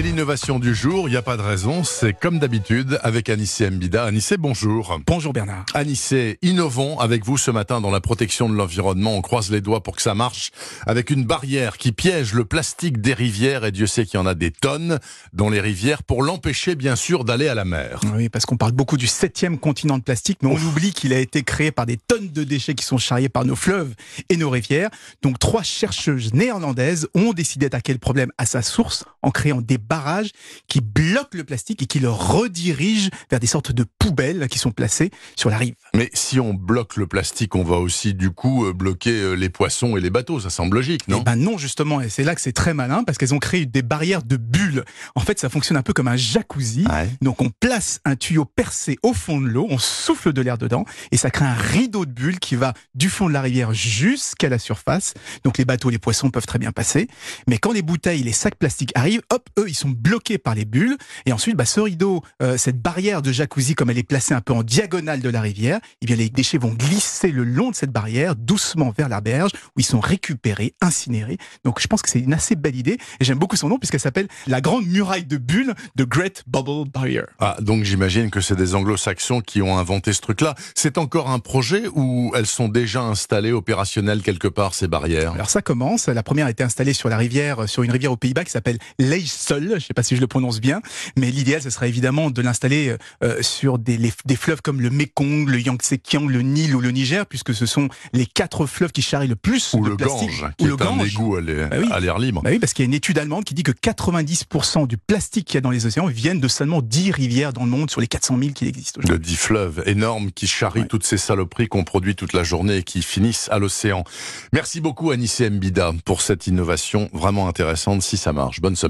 Et l'innovation du jour, il n'y a pas de raison, c'est comme d'habitude avec Anissé Mbida. Anissé, bonjour. Bonjour Bernard. Anissé, innovons avec vous ce matin dans la protection de l'environnement. On croise les doigts pour que ça marche avec une barrière qui piège le plastique des rivières et Dieu sait qu'il y en a des tonnes dans les rivières pour l'empêcher bien sûr d'aller à la mer. Oui, parce qu'on parle beaucoup du septième continent de plastique, mais on oublie qu'il a été créé par des tonnes de déchets qui sont charriés par nos fleuves et nos rivières. Donc trois chercheuses néerlandaises ont décidé d'attaquer le problème à sa source en créant des barrages qui bloquent le plastique et qui le redirigent vers des sortes de poubelles qui sont placées sur la rive. Mais si on bloque le plastique, on va aussi du coup euh, bloquer euh, les poissons et les bateaux. Ça semble logique, non? Eh ben non, justement, et c'est là que c'est très malin parce qu'elles ont créé des barrières de bulles. En fait, ça fonctionne un peu comme un jacuzzi. Ouais. Donc on place un tuyau percé au fond de l'eau, on souffle de l'air dedans et ça crée un rideau de bulles qui va du fond de la rivière jusqu'à la surface. Donc les bateaux, les poissons peuvent très bien passer. Mais quand les bouteilles, les sacs plastiques arrivent, hop, eux, ils sont bloqués par les bulles. Et ensuite, bah, ce rideau, euh, cette barrière de jacuzzi, comme elle est placée un peu en diagonale de la rivière, eh bien les déchets vont glisser le long de cette barrière, doucement vers la berge, où ils sont récupérés, incinérés. Donc je pense que c'est une assez belle idée. Et j'aime beaucoup son nom puisqu'elle s'appelle la grande muraille de bulles de Great Bubble Barrier. Ah, donc j'imagine que c'est des anglo-saxons qui ont inventé ce truc-là. C'est encore un projet ou elles sont déjà installées, opérationnelles quelque part, ces barrières? Alors ça commence. La première a été installée sur la rivière, sur une rivière aux Pays-Bas qui s'appelle Leijsel. Je ne sais pas si je le prononce bien, mais l'idéal ce serait évidemment de l'installer euh, sur des, les- des fleuves comme le Mekong, le Yangtze-Kiang, le Nil ou le Niger, puisque ce sont les quatre fleuves qui charrient le plus Ou de le plastique. Gange, qui ou le est un Gange. égout à l'air Bah oui. à l'air libre. Bah oui, parce qu'il y a une étude allemande qui dit que 90% du plastique qu'il y a dans les océans viennent de seulement 10 rivières dans le monde sur les 400 000 qui existent de aujourd'hui. dix fleuves énormes qui charrient Ouais. toutes ces saloperies qu'on produit toute la journée et qui finissent à l'océan. Merci beaucoup Anissé Mbida pour cette innovation vraiment intéressante si ça marche. Bonne semaine.